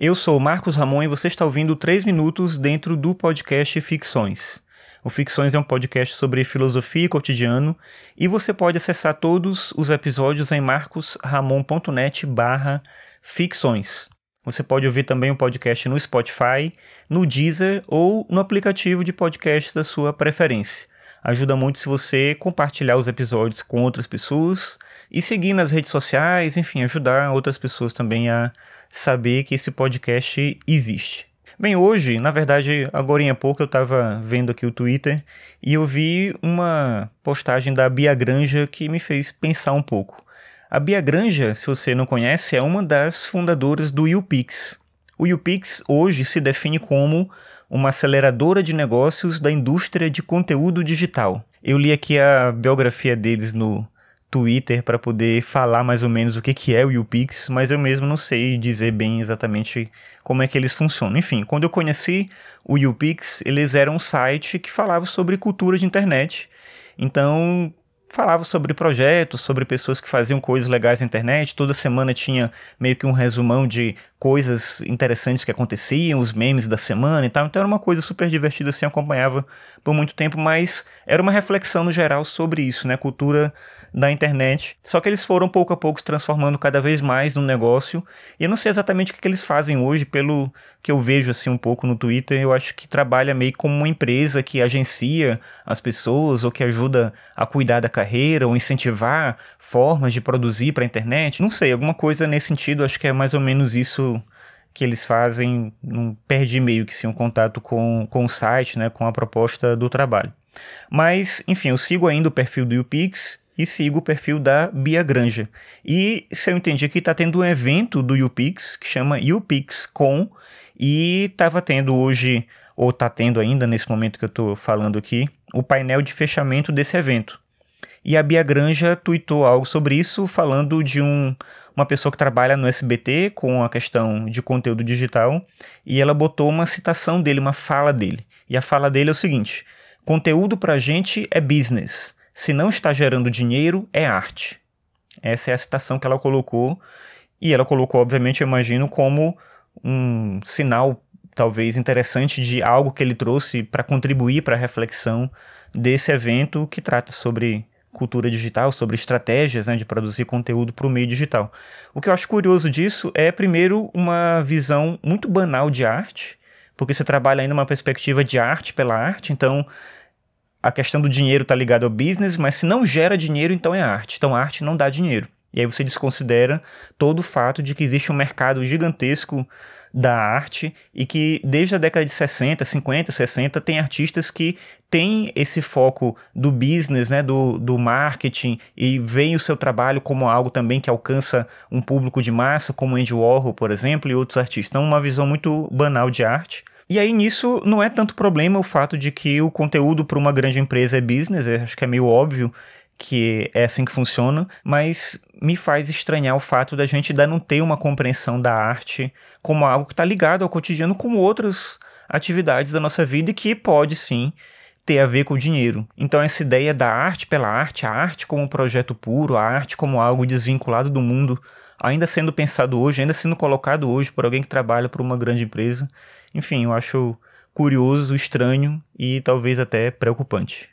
Eu sou Marcos Ramon e você está ouvindo 3 minutos dentro do podcast Ficções. O Ficções é um podcast sobre filosofia e cotidiano e você pode acessar todos os episódios em marcosramon.net barra ficções. Você pode ouvir também o podcast no Spotify, no Deezer ou no aplicativo de podcasts da sua preferência. Ajuda muito se você compartilhar os episódios com outras pessoas e seguir nas redes sociais, enfim, ajudar outras pessoas também a saber que esse podcast existe. Bem, hoje, na verdade, agora há pouco eu estava vendo aqui o Twitter e eu vi uma postagem da Bia Granja que me fez pensar um pouco. A Bia Granja, se você não conhece, é uma das fundadoras do YouPix. O YouPix hoje se define como uma aceleradora de negócios da indústria de conteúdo digital. Eu li aqui a biografia deles no Twitter para poder falar mais ou menos o que, que é o YouPix, mas eu mesmo não sei dizer bem exatamente como é que eles funcionam. Enfim, quando eu conheci o YouPix, eles eram um site que falava sobre cultura de internet. Então, falava sobre projetos, sobre pessoas que faziam coisas legais na internet. Toda semana tinha meio que um resumão de coisas interessantes que aconteciam, os memes da semana e tal. Então era uma coisa super divertida, assim, acompanhava por muito tempo, mas era uma reflexão no geral sobre isso, né? Cultura da internet. Só que eles foram pouco a pouco se transformando cada vez mais no negócio. E eu não sei exatamente o que, eles fazem hoje, pelo que eu vejo assim um pouco no Twitter. Eu acho que trabalha meio como uma empresa que agencia as pessoas ou que ajuda a cuidar da carreira ou incentivar formas de produzir para a internet. Não sei, alguma coisa nesse sentido. Acho que é mais ou menos isso que eles fazem, não perdi meio que sim um contato com, com o site, né, com a proposta do trabalho. Mas, enfim, eu sigo ainda o perfil do UPix e sigo o perfil da Bia Granja. E se eu entendi que está tendo um evento do UPix que chama UPixCon e estava tendo hoje, ou está tendo ainda nesse momento que eu estou falando aqui, o painel de fechamento desse evento. E a Bia Granja tweetou algo sobre isso, falando de um, uma pessoa que trabalha no SBT com a questão de conteúdo digital, e ela botou uma citação dele, uma fala dele. E a fala dele é o seguinte: conteúdo para a gente é business se não está gerando dinheiro, é arte. Essa é a citação que ela colocou. E ela colocou, obviamente, eu imagino, como um sinal talvez interessante de algo que ele trouxe para contribuir para a reflexão desse evento que trata sobre cultura digital, sobre estratégias né, de produzir conteúdo para o meio digital. O que eu acho curioso disso é, primeiro, uma visão muito banal de arte, porque você trabalha ainda uma perspectiva de arte pela arte, então a questão do dinheiro está ligada ao business, mas se não gera dinheiro, então é arte. Então arte não dá dinheiro. E aí você desconsidera todo o fato de que existe um mercado gigantesco da arte e que desde a década de 60, 50, 60 tem artistas que têm esse foco do business, né, do, do marketing e veem o seu trabalho como algo também que alcança um público de massa, como Andy Warhol, por exemplo, e outros artistas. Então uma visão muito banal de arte. E aí nisso não é tanto problema o fato de que o conteúdo para uma grande empresa é business, acho que é meio óbvio que é assim que funciona, mas me faz estranhar o fato da gente ainda não ter uma compreensão da arte como algo que está ligado ao cotidiano como outras atividades da nossa vida e que pode sim ter a ver com o dinheiro. Então essa ideia da arte pela arte, a arte como um projeto puro, a arte como algo desvinculado do mundo, ainda sendo pensado hoje, ainda sendo colocado hoje por alguém que trabalha para uma grande empresa, enfim, eu acho curioso, estranho e talvez até preocupante.